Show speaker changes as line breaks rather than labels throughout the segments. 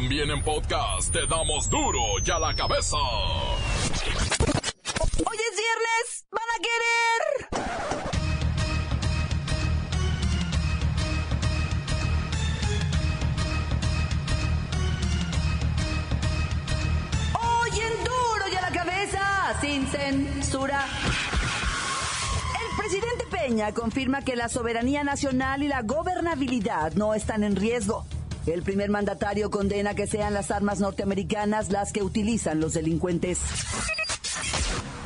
También en podcast te damos duro y a la cabeza.
Hoy es viernes, van a querer. Hoy en duro y a la cabeza, sin censura. El presidente Peña confirma que la soberanía nacional y la gobernabilidad no están en riesgo. El primer mandatario condena que sean las armas norteamericanas las que utilizan los delincuentes.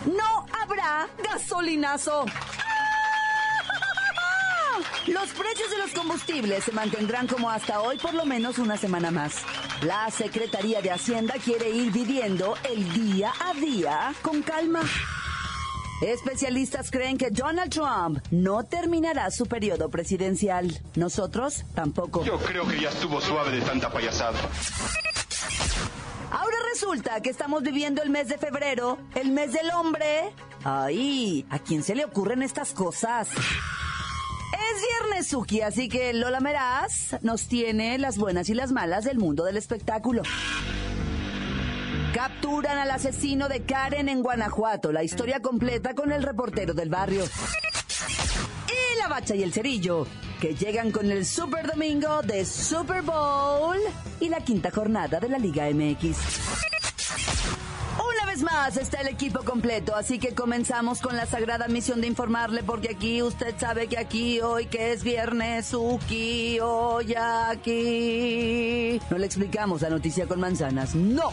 No habrá gasolinazo. Los precios de los combustibles se mantendrán como hasta hoy por lo menos una semana más. La Secretaría de Hacienda quiere ir viviendo el día a día con calma. Especialistas creen que Donald Trump no terminará su periodo presidencial. Nosotros tampoco.
Yo creo que ya estuvo suave de tanta payasada.
Ahora resulta que estamos viviendo el mes de febrero, el mes del hombre. Ay, ¿a quién se le ocurren estas cosas? Es viernes, Suki, así que Lola Meraz nos tiene las buenas y las malas del mundo del espectáculo. Capturan al asesino de Karen en Guanajuato. La historia completa con el reportero del barrio. Y la bacha y el cerillo, que llegan con el Super Domingo de Super Bowl y la quinta jornada de la Liga MX. Una vez más está el equipo completo, así que comenzamos con la sagrada misión de informarle, porque aquí usted sabe que aquí hoy que es viernes, Uki, hoy aquí. No le explicamos la noticia con manzanas, no.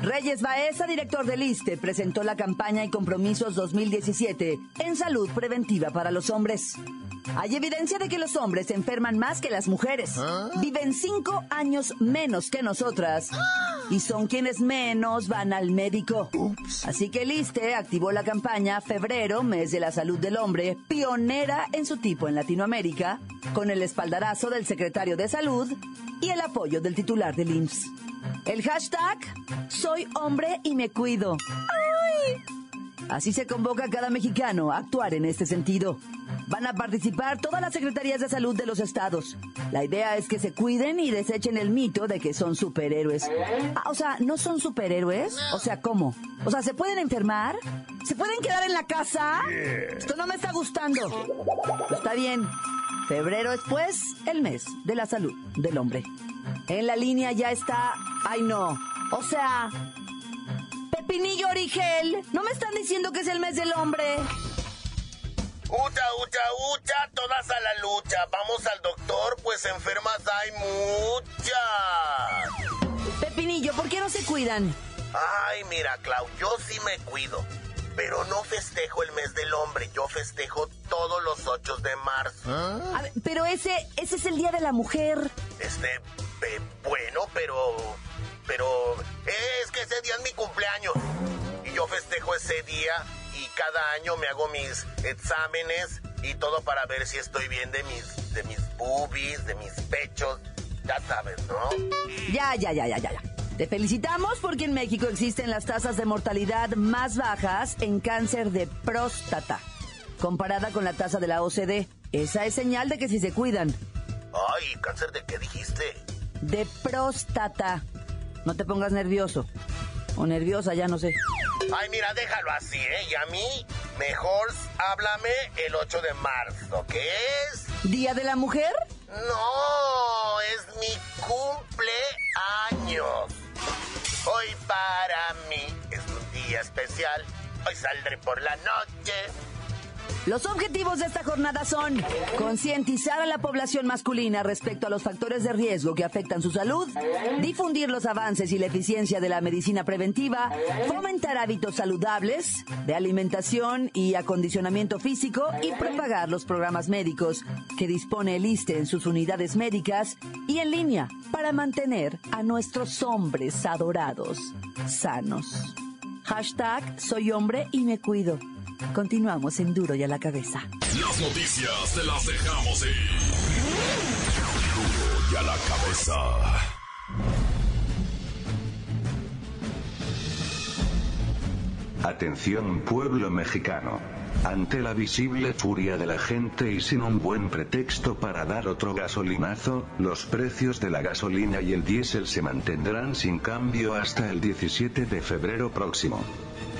Reyes Baeza, director del ISTE, presentó la campaña y compromisos 2017 en salud preventiva para los hombres. Hay evidencia de que los hombres se enferman más que las mujeres. Viven cinco años menos que nosotras. Y son quienes menos van al médico. Así que el ISTE activó la campaña Febrero, mes de la salud del hombre, pionera en su tipo en Latinoamérica, con el espaldarazo del secretario de salud y el apoyo del titular del IMSS. El hashtag Soy hombre y me cuido. ¡Ay! Así se convoca a cada mexicano a actuar en este sentido. Van a participar todas las secretarías de salud de los estados. La idea es que se cuiden y desechen el mito de que son superhéroes. Ah, o sea, ¿no son superhéroes? O sea, ¿cómo? O sea, ¿se pueden enfermar? ¿Se pueden quedar en la casa? Esto no me está gustando. Está bien. Febrero es pues el mes de la salud del hombre. En la línea ya está. Ay, no. O sea. Pepinillo Origel. ¿No me están diciendo que es el mes del hombre?
Ucha, ucha, ucha, todas a la lucha. Vamos al doctor, pues enfermas hay muchas.
Pepinillo, ¿por qué no se cuidan?
Ay, mira, Clau, yo sí me cuido. Pero no festejo el mes del hombre, yo festejo todos los 8 de marzo.
A ver, pero ese, ese es el día de la mujer.
Este, eh, bueno, pero. Pero. Es que ese día es mi cumpleaños. Y yo festejo ese día y cada año me hago mis exámenes y todo para ver si estoy bien de mis, de mis boobies, de mis pechos. Ya sabes, ¿no?
Ya, ya, ya, ya, ya, ya. Te felicitamos porque en México existen las tasas de mortalidad más bajas en cáncer de próstata, comparada con la tasa de la OCDE. Esa es señal de que si se cuidan.
Ay, cáncer de qué dijiste?
De próstata. No te pongas nervioso. O nerviosa, ya no sé.
Ay, mira, déjalo así, ¿eh? Y a mí, mejor háblame el 8 de marzo, ¿qué es?
¿Día de la mujer?
No, es mi cumpleaños. Hoy para mí es un día especial. Hoy saldré por la noche.
Los objetivos de esta jornada son concientizar a la población masculina respecto a los factores de riesgo que afectan su salud, difundir los avances y la eficiencia de la medicina preventiva, fomentar hábitos saludables de alimentación y acondicionamiento físico y propagar los programas médicos que dispone el ISTE en sus unidades médicas y en línea para mantener a nuestros hombres adorados sanos. Hashtag soy hombre y me cuido. Continuamos en Duro y a la cabeza.
Las noticias te las dejamos ir. Duro y a la cabeza.
Atención pueblo mexicano. Ante la visible furia de la gente y sin un buen pretexto para dar otro gasolinazo, los precios de la gasolina y el diésel se mantendrán sin cambio hasta el 17 de febrero próximo.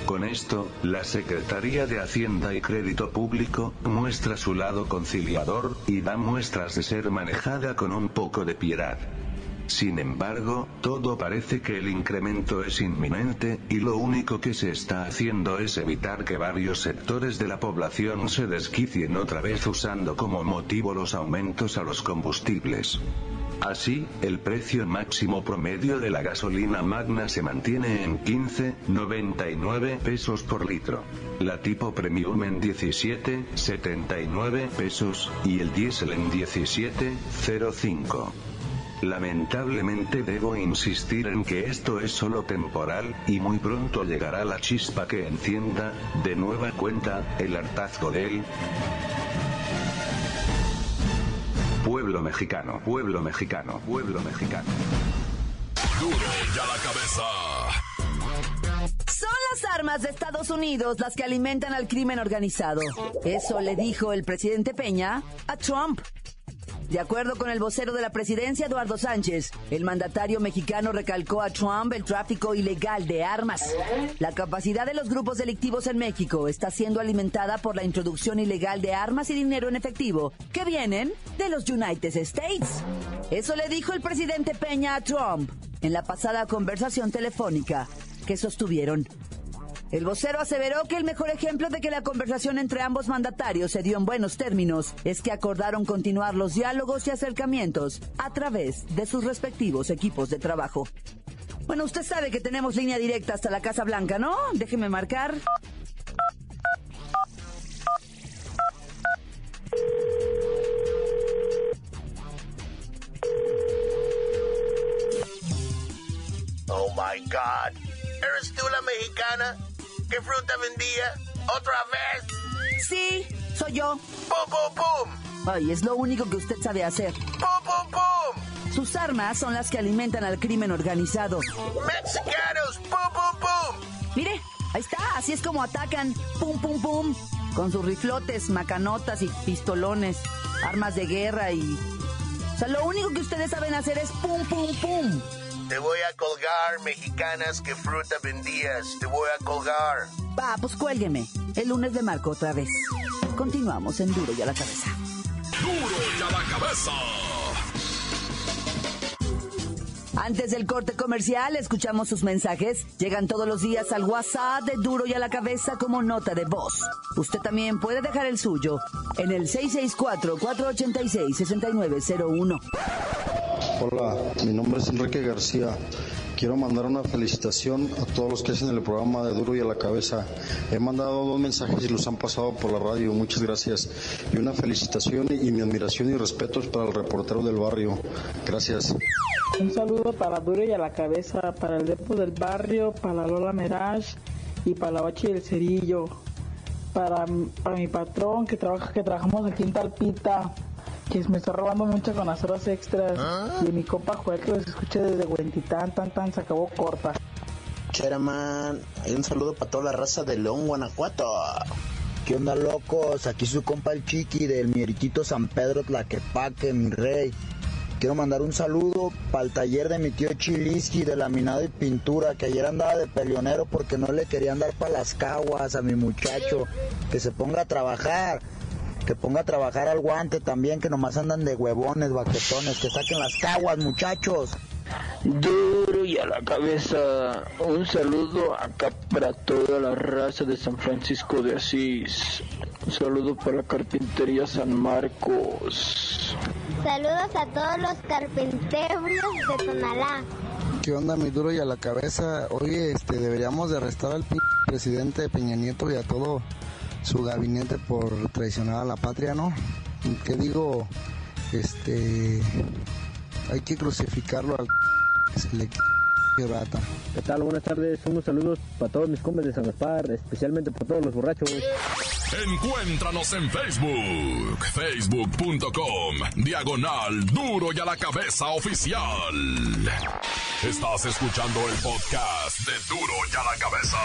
Con esto, la Secretaría de Hacienda y Crédito Público muestra su lado conciliador y da muestras de ser manejada con un poco de piedad. Sin embargo, todo parece que el incremento es inminente, y lo único que se está haciendo es evitar que varios sectores de la población se desquicien otra vez usando como motivo los aumentos a los combustibles. Así, el precio máximo promedio de la gasolina magna se mantiene en 15,99 pesos por litro. La tipo premium en 17,79 pesos, y el diésel en 17,05. Lamentablemente debo insistir en que esto es solo temporal, y muy pronto llegará la chispa que encienda, de nueva cuenta, el hartazgo del pueblo mexicano, pueblo mexicano, pueblo mexicano.
Duro y a la cabeza.
Son las armas de Estados Unidos las que alimentan al crimen organizado. Eso le dijo el presidente Peña a Trump. De acuerdo con el vocero de la presidencia, Eduardo Sánchez, el mandatario mexicano recalcó a Trump el tráfico ilegal de armas. La capacidad de los grupos delictivos en México está siendo alimentada por la introducción ilegal de armas y dinero en efectivo que vienen de los United States. Eso le dijo el presidente Peña a Trump en la pasada conversación telefónica que sostuvieron. El vocero aseveró que el mejor ejemplo de que la conversación entre ambos mandatarios se dio en buenos términos es que acordaron continuar los diálogos y acercamientos a través de sus respectivos equipos de trabajo. Bueno, usted sabe que tenemos línea directa hasta la Casa Blanca, ¿no? Déjeme marcar.
Oh my God. ¿Eres tú la mexicana? ¿Qué fruta vendía? ¿Otra vez?
Sí, soy yo.
¡Pum, pum, pum!
Ay, es lo único que usted sabe hacer.
¡Pum, pum, pum!
Sus armas son las que alimentan al crimen organizado.
¡Mexicanos! ¡Pum, pum, pum!
Mire, ahí está, así es como atacan. Pum, pum, pum. Con sus riflotes, macanotas y pistolones, armas de guerra y... O sea, lo único que ustedes saben hacer es pum, pum, pum.
Te voy a colgar, mexicanas, ¿qué fruta vendías? Te voy a colgar.
Va, pues cuélgueme. El lunes le marco otra vez. Continuamos en Duro y a la cabeza.
Duro y a la cabeza.
Antes del corte comercial, escuchamos sus mensajes. Llegan todos los días al WhatsApp de Duro y a la cabeza como nota de voz. Usted también puede dejar el suyo en el 664-486-6901.
Hola, mi nombre es Enrique García. Quiero mandar una felicitación a todos los que hacen el programa de Duro y a la Cabeza. He mandado dos mensajes y los han pasado por la radio. Muchas gracias. Y una felicitación y mi admiración y respeto es para el reportero del barrio. Gracias.
Un saludo para Duro y a la Cabeza, para el Depo del Barrio, para la Lola Merage y para la Bachi del Cerillo. Para, para mi patrón que trabaja, que trabajamos aquí en Talpita que me está robando mucho con las horas extras. Y mi compa Joel que los escuché desde Huentitán, tan tan, se acabó corta.
Cheraman, hay un saludo para toda la raza de León, Guanajuato. ¿Qué onda, locos? Aquí su compa el Chiqui del Mieritito San Pedro Tlaquepaque, mi rey. Quiero mandar un saludo para el taller de mi tío Chiliski de laminado y pintura, que ayer andaba de peleonero porque no le querían dar para las caguas a mi muchacho. Que se ponga a trabajar que ponga a trabajar al guante también, que nomás andan de huevones, baquetones, que saquen las caguas, muchachos.
Duro y a la cabeza. Un saludo acá para toda la raza de San Francisco de Asís. Un saludo para la carpintería San Marcos.
Saludos a todos los carpinteros de Tonalá.
¿Qué onda, mi duro y a la cabeza? Oye, este, deberíamos de arrestar al presidente de Peña Nieto y a todo su gabinete por traicionar a la patria, ¿no? ¿Qué digo? Este, hay que crucificarlo al se le rata.
¿Qué tal? Buenas tardes. Unos saludos para todos mis comes de San Gaspar, especialmente para todos los borrachos.
Encuéntranos en Facebook, facebook.com, diagonal duro y a la cabeza oficial. Estás escuchando el podcast de duro y a la cabeza.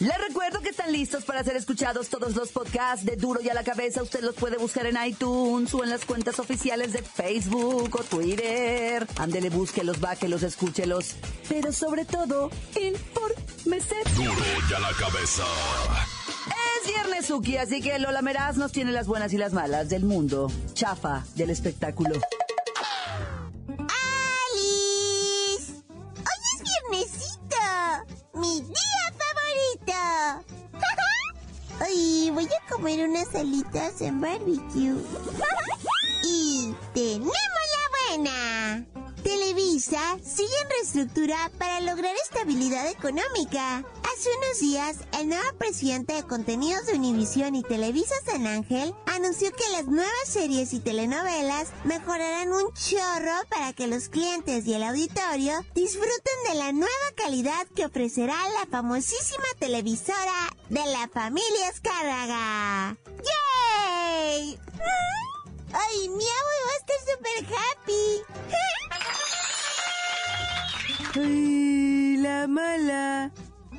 Les recuerdo que están listos para ser escuchados todos los podcasts de Duro y a la Cabeza. Usted los puede buscar en iTunes o en las cuentas oficiales de Facebook o Twitter. Ándele, búsquelos, báquelos, escúchelos. Pero sobre todo, infórmese.
Duro y a la Cabeza.
Es viernes, Suki, así que Lola Meraz nos tiene las buenas y las malas del mundo. Chafa del espectáculo.
¡Alice! ¡Hoy es viernesito! ¡Mi día Hoy voy a comer unas alitas en barbecue. Y tenemos la buena. Televisa sigue en reestructura para lograr estabilidad económica. Hace unos días, el nuevo presidente de contenidos de Univisión y Televisa San Ángel anunció que las nuevas series y telenovelas mejorarán un chorro para que los clientes y el auditorio disfruten de la nueva calidad que ofrecerá la famosísima televisora de la familia Escárraga. ¡Yay! ¡Ay, mi abuelo va a estar súper happy!
¡Ay, la mala!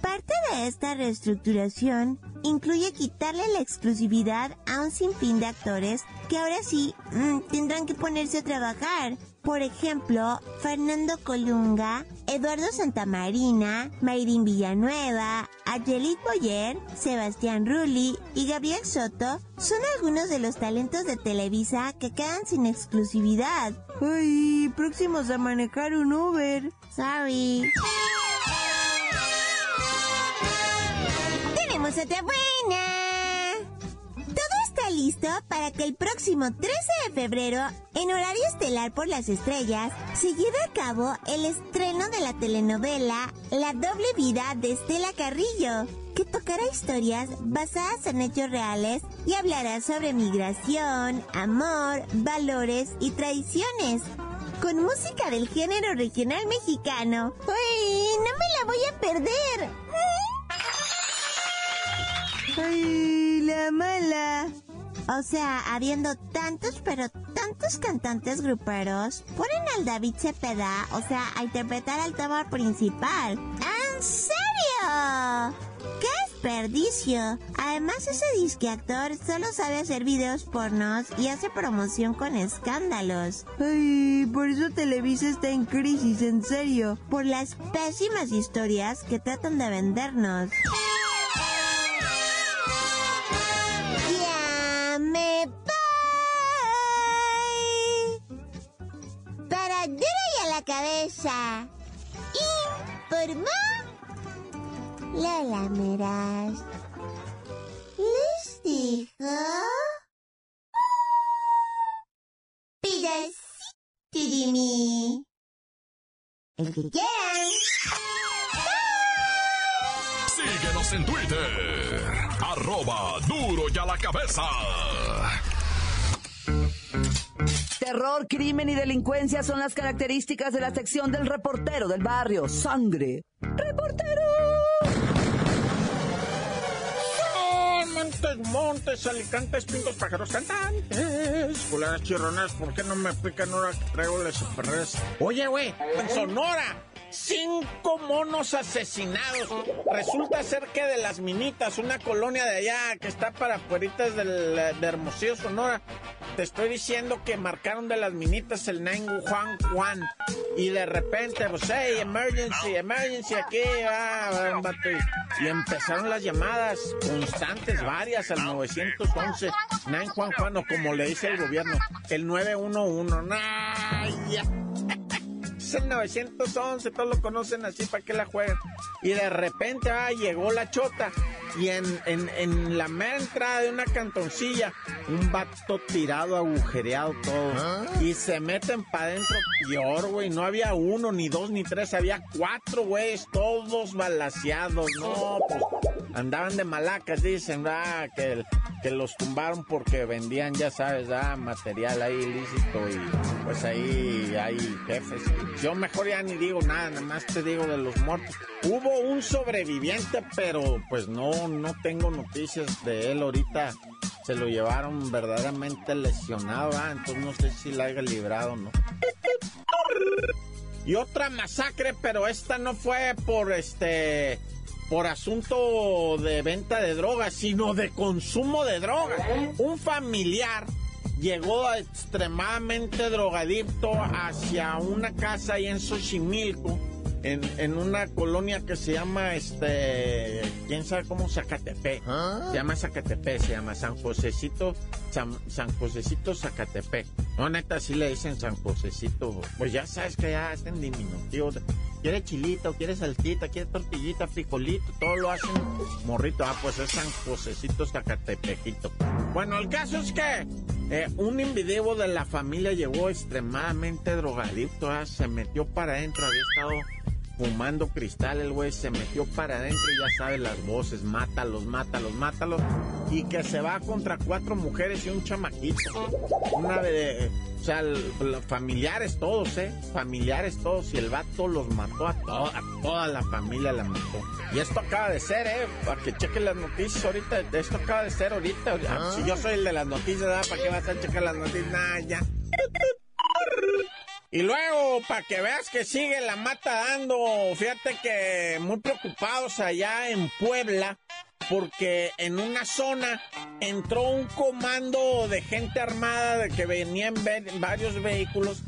Parte de esta reestructuración incluye quitarle la exclusividad a un sinfín de actores que ahora sí mm, tendrán que ponerse a trabajar. Por ejemplo, Fernando Colunga, Eduardo Santamarina, Mayrin Villanueva, Ayelit Boyer, Sebastián Rulli y Gabriel Soto son algunos de los talentos de Televisa que quedan sin exclusividad.
¡Ay, próximos a manejar un Uber!
Sorry. Tenemos otra buena. Listo para que el próximo 13 de febrero, en horario estelar por las estrellas, se lleve a cabo el estreno de la telenovela La doble vida de Estela Carrillo, que tocará historias basadas en hechos reales y hablará sobre migración, amor, valores y tradiciones con música del género regional mexicano. ¡Ay, no me la voy a perder!
¡Ay, la mala!
O sea, habiendo tantos, pero tantos cantantes gruperos, ponen al David Cepeda, o sea, a interpretar al tema principal. ¿En serio? ¡Qué desperdicio! Además, ese disque actor solo sabe hacer videos pornos y hace promoción con escándalos.
¡Ay, por eso Televisa está en crisis, en serio!
Por las pésimas historias que tratan de vendernos. Cabeza. Informó Lola Meraz. Les dijo... Pedacito de mí. El que quieran.
Síguenos en Twitter, arroba duro y a la cabeza.
Terror, crimen y delincuencia son las características de la sección del reportero del barrio. Sangre. ¡Reportero!
Montes, montes, alicantes, pintos, pájaros, cantantes, culeras chirronas, ¿por qué no me pican ahora que traigo superredes? Oye, güey, en Sonora, cinco monos asesinados. Resulta ser que de las Minitas, una colonia de allá que está para afueritas del, de Hermosillo, Sonora, te estoy diciendo que marcaron de las Minitas el 911 y de repente, pues, hey, emergency, emergency, aquí, y, empezaron las llamadas constantes, varias, al 911, 911, o como le dice el gobierno, el 911, nah ya. Es el 911, todos lo conocen así, ¿para qué la juegan? Y de repente, ah, llegó la chota. Y en, en, en la mera entrada de una cantoncilla, un vato tirado, agujereado todo. Y se meten para adentro peor, güey. No había uno, ni dos, ni tres, había cuatro, güeyes, todos balaseados. No, pues andaban de malacas, dicen, ah, que, los tumbaron porque vendían, ya sabes, ah, material ahí ilícito y pues ahí hay jefes. Yo mejor ya ni digo nada, nada más te digo de los muertos. Hubo un sobreviviente, pero pues no, no tengo noticias de él ahorita. Se lo llevaron verdaderamente lesionado, ah, entonces no sé si la haya librado no. Y otra masacre, pero esta no fue por este por asunto de venta de drogas, sino de consumo de drogas. Un familiar llegó extremadamente drogadicto hacia una casa ahí en Xochimilco, en, en una colonia que se llama, este, quién sabe cómo, Zacatepec. Se llama Zacatepec, se llama San Josecito, San, San Josecito Zacatepec. No, neta, sí le dicen San Josecito. Pues ya sabes que ya está en diminutivo. Quiere chilito, quiere saltita, quiere tortillita, frijolito, todo lo hacen morrito. Ah, pues es San Josecito Zacatepejito. Bueno, el caso es que eh, un individuo de la familia llegó extremadamente drogadicto, ah, se metió para adentro, había estado fumando cristal, el güey se metió para adentro y ya sabe las voces, mátalos, mátalos, mátalos, y que se va contra cuatro mujeres y un chamaquito. Una de, o sea, los familiares todos, ¿eh? Familiares todos, y el vato los mató a, to a toda la familia, la mató. Y esto acaba de ser, ¿eh? Para que chequen las noticias ahorita, esto acaba de ser ahorita. Si yo soy el de las noticias. ¿para qué vas a checar las noticias? Nah, ya. Y luego, para que veas que sigue la mata dando, fíjate que muy preocupados allá en Puebla, porque en una zona entró un comando de gente armada de que venían varios vehículos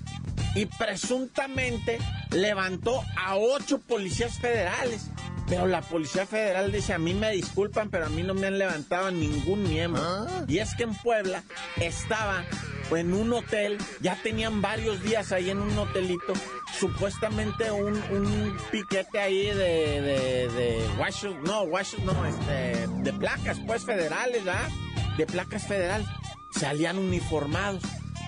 y presuntamente levantó a ocho policías federales. Pero la Policía Federal dice, a mí me disculpan, pero a mí no me han levantado ningún miembro. Y es que en Puebla estaba en un hotel, ya tenían varios días ahí en un hotelito, supuestamente un, un piquete ahí de, de, de no, no, este, de placas, pues, federales, ¿verdad? De placas federales. Salían uniformados.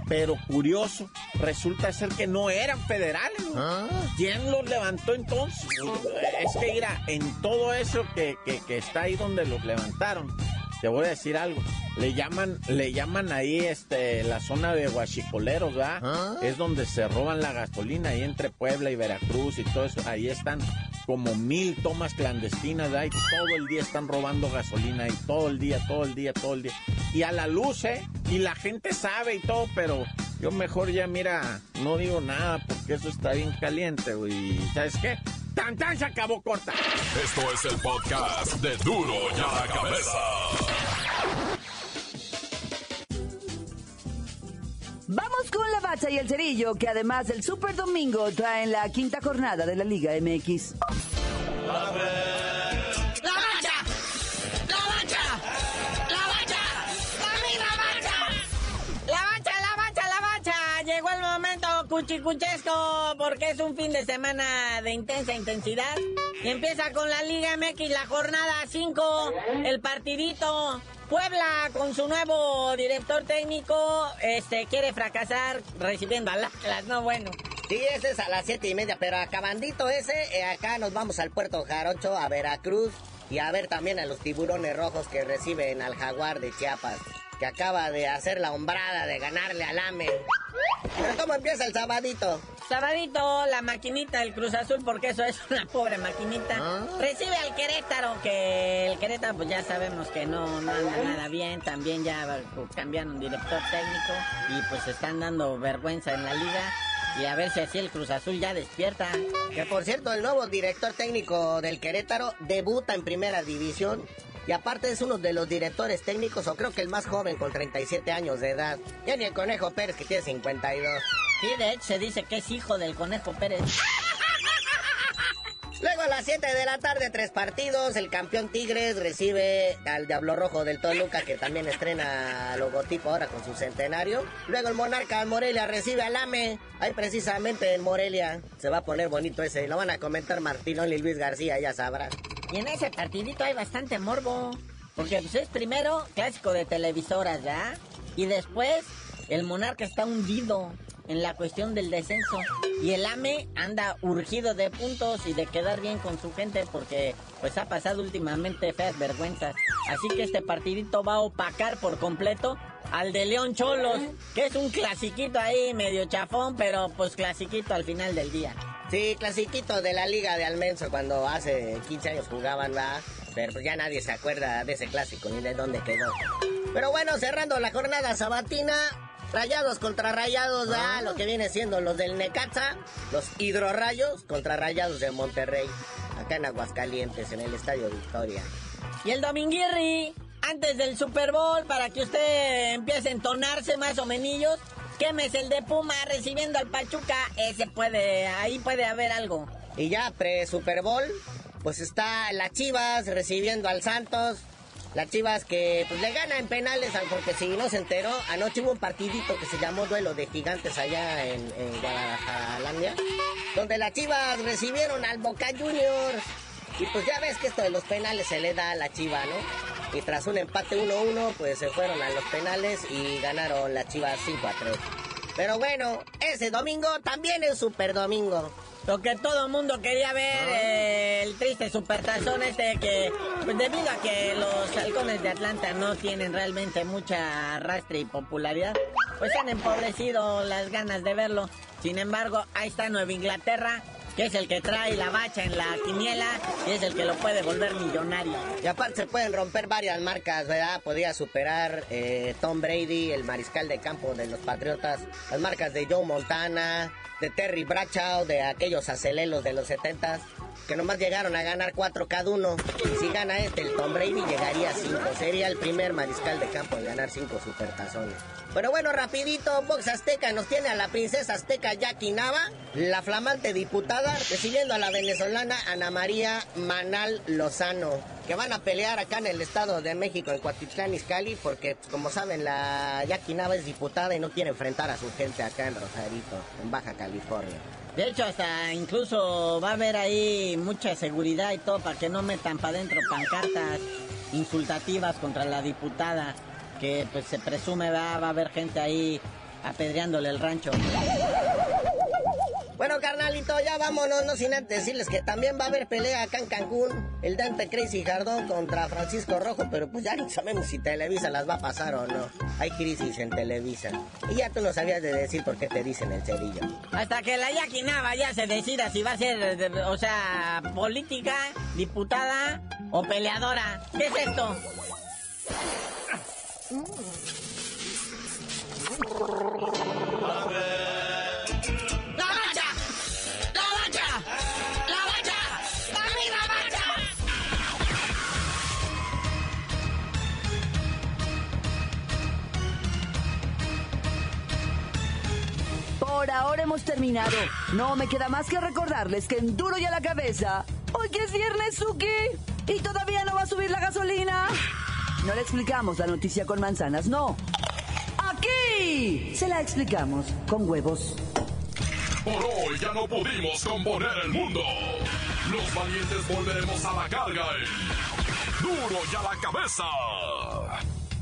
Pero curioso, resulta ser que no eran federales. ¿Quién los levantó entonces? Es que mira, en todo eso que, que, que está ahí donde los levantaron, te voy a decir algo. Le llaman, le llaman ahí este la zona de Huachicoleros, ¿verdad? Es donde se roban la gasolina ahí entre Puebla y Veracruz y todo eso. Ahí están como mil tomas clandestinas, ¿verdad? Y todo el día están robando gasolina ahí, todo el día, todo el día, todo el día. Y a la luz, ¿eh? Y la gente sabe y todo, pero yo mejor ya, mira, no digo nada porque eso está bien caliente, güey. ¿Sabes qué? ¡Tan, tan! Se acabó corta.
Esto es el podcast de Duro y a la Cabeza.
Con la bacha y el cerillo, que además del Super Domingo traen la quinta jornada de la Liga MX.
¡La bacha! ¡La bacha! ¡La bacha! ¡La bacha! ¡La bacha, la bacha, la bacha! Llegó el momento cuchicuchesco porque es un fin de semana de intensa intensidad. Y empieza con la Liga MX, la jornada 5, el partidito. Puebla con su nuevo director técnico este quiere fracasar recibiendo al Atlas, no bueno.
Sí, ese es a las siete y media, pero acabandito ese, eh, acá nos vamos al puerto Jarocho, a Veracruz y a ver también a los tiburones rojos que reciben al jaguar de Chiapas, que acaba de hacer la hombrada de ganarle al AME. Pero ¿cómo empieza el sabadito?
Sabadito, la maquinita del Cruz Azul, porque eso es una pobre maquinita. Recibe al Querétaro, que el Querétaro pues ya sabemos que no, no anda nada bien. También ya cambiaron un director técnico y pues están dando vergüenza en la liga. Y a ver si así el Cruz Azul ya despierta.
Que por cierto, el nuevo director técnico del Querétaro debuta en primera división. Y aparte es uno de los directores técnicos, o creo que el más joven, con 37 años de edad. Ya ni el Conejo Pérez, que tiene 52.
Sí, de hecho se dice que es hijo del Conejo Pérez.
Luego a las 7 de la tarde, tres partidos. El campeón Tigres recibe al Diablo Rojo del Toluca, que también estrena logotipo ahora con su centenario. Luego el Monarca Morelia recibe al AME. Ahí precisamente en Morelia se va a poner bonito ese. Lo van a comentar Martinón y Luis García, ya sabrán.
Y en ese partidito hay bastante morbo. Porque pues es primero clásico de televisoras, ¿ya? Y después el Monarca está hundido en la cuestión del descenso. Y el AME anda urgido de puntos y de quedar bien con su gente porque pues ha pasado últimamente feas vergüenzas. Así que este partidito va a opacar por completo al de León Cholos, que es un clasiquito ahí medio chafón, pero pues clasiquito al final del día.
Sí, clasiquito de la Liga de Almenso cuando hace 15 años jugaban, va. Pero pues ya nadie se acuerda de ese clásico ni de dónde quedó. Pero bueno, cerrando la jornada sabatina, Rayados contra Rayados, ah. lo que viene siendo los del Necaxa, los hidrorrayos contra Rayados de Monterrey, acá en Aguascalientes, en el Estadio Victoria.
Y el Dominguirri, antes del Super Bowl, para que usted empiece a entonarse más o menos, quemes el de Puma recibiendo al Pachuca, ese puede, ahí puede haber algo.
Y ya pre-Super Bowl, pues está la Chivas recibiendo al Santos, las Chivas que pues, le gana en penales, porque si no se enteró, anoche hubo un partidito que se llamó Duelo de Gigantes allá en, Guadalajara, donde las Chivas recibieron al Boca Juniors. Y pues ya ves que esto de los penales se le da a la Chiva, ¿no? Y tras un empate 1-1, pues se fueron a los penales y ganaron las Chivas 5-3. Pero bueno, ese domingo también es super domingo.
Lo que todo el mundo quería ver, eh, el triste supertazón este que, pues debido a que los halcones de Atlanta no tienen realmente mucha arrastre y popularidad, pues han empobrecido las ganas de verlo. Sin embargo, ahí está Nueva Inglaterra, que es el que trae la bacha en la quiniela y es el que lo puede volver millonario.
Y aparte se pueden romper varias marcas, ¿verdad? Podría superar eh, Tom Brady, el mariscal de campo de los Patriotas, las marcas de Joe Montana, de Terry Bradshaw, de aquellos acelelos de los 70 que nomás llegaron a ganar cuatro cada uno. Y si gana este, el Tom Brady llegaría a cinco. Sería el primer mariscal de campo en ganar cinco supertazones. Pero bueno, rapidito, Box Azteca nos tiene a la princesa azteca Jackie Nava, la flamante diputada, recibiendo a la venezolana Ana María Manal Lozano, que van a pelear acá en el Estado de México, en Cuatitlán, Izcalli, porque como saben, la Jackie es diputada y no quiere enfrentar a su gente acá en Rosarito, en Baja California.
De hecho, hasta incluso va a haber ahí mucha seguridad y todo para que no metan para adentro pancartas insultativas contra la diputada que pues se presume va, va a haber gente ahí apedreándole el rancho.
Bueno, carnalito, ya vámonos, no sin antes decirles que también va a haber pelea acá en Cancún. El Dante Crazy Jardón contra Francisco Rojo, pero pues ya ni sabemos si Televisa las va a pasar o no. Hay crisis en Televisa. Y ya tú no sabías de decir por qué te dicen el cerillo.
Hasta que la Yaquinaba ya se decida si va a ser, o sea, política, diputada o peleadora. ¿Qué es esto?
Ahora hemos terminado. No me queda más que recordarles que en duro y a la cabeza, hoy que es viernes, Suki, y todavía no va a subir la gasolina. No le explicamos la noticia con manzanas, no. Aquí se la explicamos con huevos.
Por hoy ya no pudimos componer el mundo. Los valientes volveremos a la carga. Duro y a la cabeza.